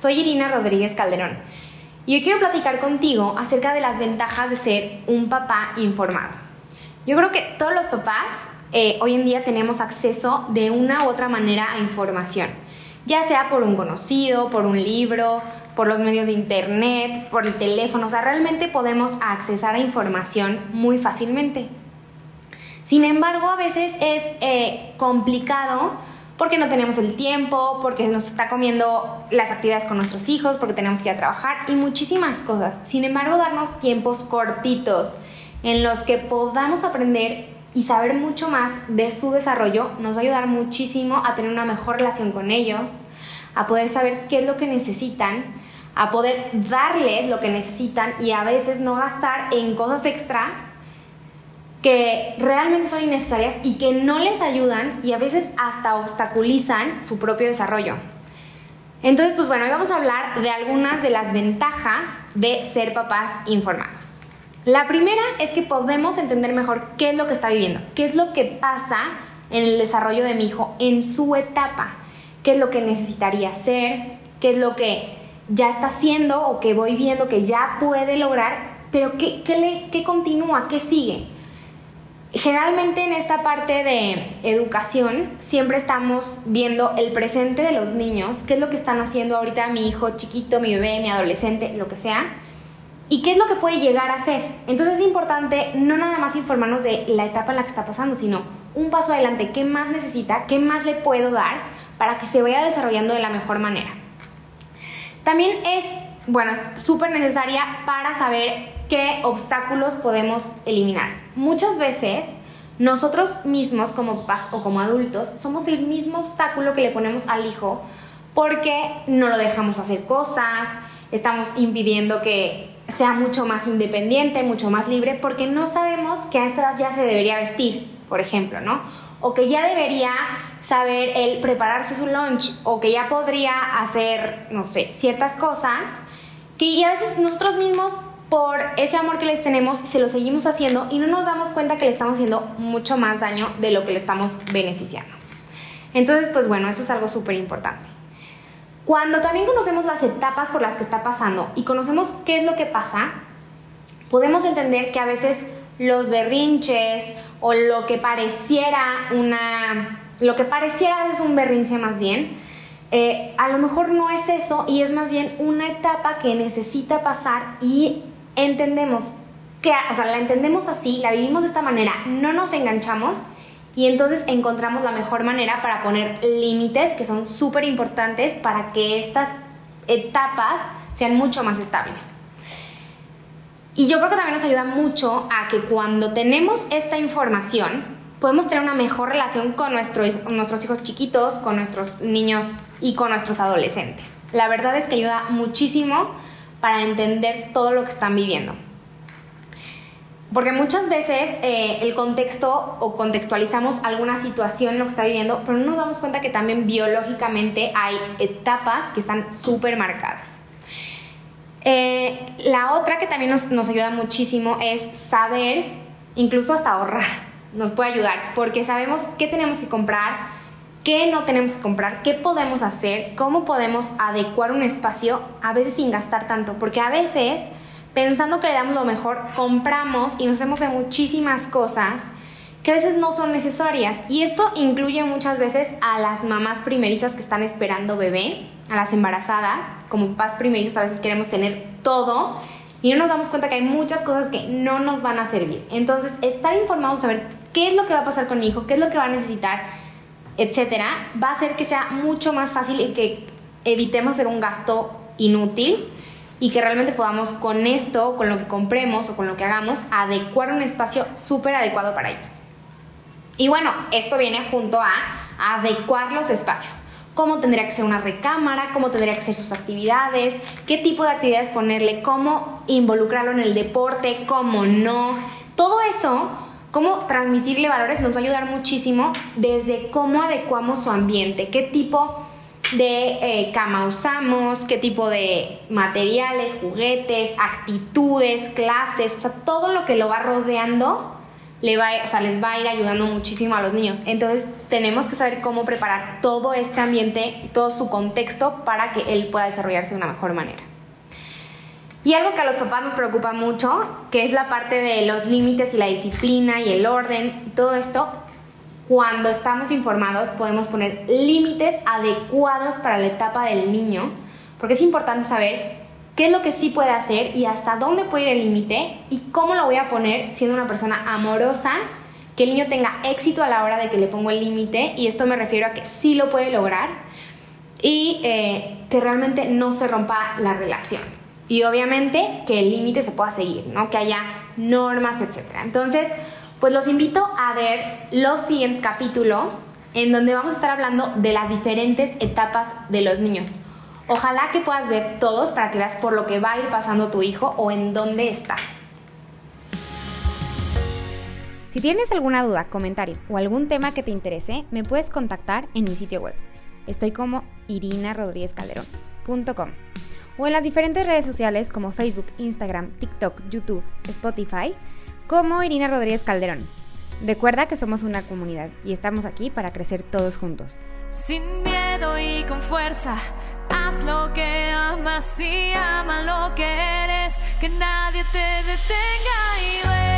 Soy Irina Rodríguez Calderón y hoy quiero platicar contigo acerca de las ventajas de ser un papá informado. Yo creo que todos los papás eh, hoy en día tenemos acceso de una u otra manera a información, ya sea por un conocido, por un libro, por los medios de internet, por el teléfono, o sea, realmente podemos accesar a información muy fácilmente. Sin embargo, a veces es eh, complicado porque no tenemos el tiempo, porque nos está comiendo las actividades con nuestros hijos, porque tenemos que ir a trabajar y muchísimas cosas. Sin embargo, darnos tiempos cortitos en los que podamos aprender y saber mucho más de su desarrollo nos va a ayudar muchísimo a tener una mejor relación con ellos, a poder saber qué es lo que necesitan, a poder darles lo que necesitan y a veces no gastar en cosas extras que realmente son innecesarias y que no les ayudan y a veces hasta obstaculizan su propio desarrollo. Entonces, pues bueno, hoy vamos a hablar de algunas de las ventajas de ser papás informados. La primera es que podemos entender mejor qué es lo que está viviendo, qué es lo que pasa en el desarrollo de mi hijo en su etapa, qué es lo que necesitaría hacer, qué es lo que ya está haciendo o que voy viendo que ya puede lograr, pero qué, qué, le, qué continúa, qué sigue. Generalmente en esta parte de educación siempre estamos viendo el presente de los niños, qué es lo que están haciendo ahorita mi hijo chiquito, mi bebé, mi adolescente, lo que sea, y qué es lo que puede llegar a ser. Entonces es importante no nada más informarnos de la etapa en la que está pasando, sino un paso adelante, qué más necesita, qué más le puedo dar para que se vaya desarrollando de la mejor manera. También es, bueno, súper necesaria para saber qué obstáculos podemos eliminar. Muchas veces nosotros mismos como papás o como adultos somos el mismo obstáculo que le ponemos al hijo porque no lo dejamos hacer cosas, estamos impidiendo que sea mucho más independiente, mucho más libre, porque no sabemos que a esta edad ya se debería vestir, por ejemplo, ¿no? O que ya debería saber el prepararse su lunch, o que ya podría hacer, no sé, ciertas cosas que a veces nosotros mismos por ese amor que les tenemos, se lo seguimos haciendo y no nos damos cuenta que le estamos haciendo mucho más daño de lo que le estamos beneficiando. Entonces, pues bueno, eso es algo súper importante. Cuando también conocemos las etapas por las que está pasando y conocemos qué es lo que pasa, podemos entender que a veces los berrinches o lo que pareciera una... Lo que pareciera es un berrinche más bien, eh, a lo mejor no es eso y es más bien una etapa que necesita pasar y entendemos que, o sea, la entendemos así, la vivimos de esta manera, no nos enganchamos y entonces encontramos la mejor manera para poner límites que son súper importantes para que estas etapas sean mucho más estables. Y yo creo que también nos ayuda mucho a que cuando tenemos esta información, podemos tener una mejor relación con nuestro, nuestros hijos chiquitos, con nuestros niños y con nuestros adolescentes. La verdad es que ayuda muchísimo para entender todo lo que están viviendo. Porque muchas veces eh, el contexto o contextualizamos alguna situación, lo que está viviendo, pero no nos damos cuenta que también biológicamente hay etapas que están súper marcadas. Eh, la otra que también nos, nos ayuda muchísimo es saber, incluso hasta ahorrar, nos puede ayudar, porque sabemos qué tenemos que comprar, qué no tenemos que comprar, qué podemos hacer, cómo podemos adecuar un espacio, a veces sin gastar tanto, porque a veces, pensando que le damos lo mejor, compramos y nos hacemos de muchísimas cosas que a veces no son necesarias. Y esto incluye muchas veces a las mamás primerizas que están esperando bebé, a las embarazadas, como papás primerizos a veces queremos tener todo y no nos damos cuenta que hay muchas cosas que no nos van a servir. Entonces, estar informados, saber qué es lo que va a pasar con mi hijo, qué es lo que va a necesitar, etcétera, va a hacer que sea mucho más fácil y que evitemos hacer un gasto inútil y que realmente podamos con esto, con lo que compremos o con lo que hagamos, adecuar un espacio súper adecuado para ellos. Y bueno, esto viene junto a adecuar los espacios. cómo tendría que ser una recámara, cómo tendría que ser sus actividades, qué tipo de actividades ponerle, cómo involucrarlo en el deporte, cómo no. Todo eso, cómo transmitirle valores nos va a ayudar muchísimo desde cómo adecuamos su ambiente, qué tipo de eh, cama usamos, qué tipo de materiales, juguetes, actitudes, clases, o sea, todo lo que lo va rodeando le va, o sea, les va a ir ayudando muchísimo a los niños. Entonces tenemos que saber cómo preparar todo este ambiente, todo su contexto para que él pueda desarrollarse de una mejor manera. Y algo que a los papás nos preocupa mucho, que es la parte de los límites y la disciplina y el orden, todo esto, cuando estamos informados podemos poner límites adecuados para la etapa del niño, porque es importante saber qué es lo que sí puede hacer y hasta dónde puede ir el límite y cómo lo voy a poner siendo una persona amorosa, que el niño tenga éxito a la hora de que le pongo el límite y esto me refiero a que sí lo puede lograr y eh, que realmente no se rompa la relación. Y obviamente que el límite se pueda seguir, ¿no? Que haya normas, etc. Entonces, pues los invito a ver los siguientes capítulos en donde vamos a estar hablando de las diferentes etapas de los niños. Ojalá que puedas ver todos para que veas por lo que va a ir pasando tu hijo o en dónde está. Si tienes alguna duda, comentario o algún tema que te interese, me puedes contactar en mi sitio web. Estoy como irinarodríguezcalderón.com o en las diferentes redes sociales como Facebook, Instagram, TikTok, YouTube, Spotify como Irina Rodríguez Calderón. Recuerda que somos una comunidad y estamos aquí para crecer todos juntos. Sin miedo y con fuerza, haz lo que amas y ama lo que eres, que nadie te detenga y.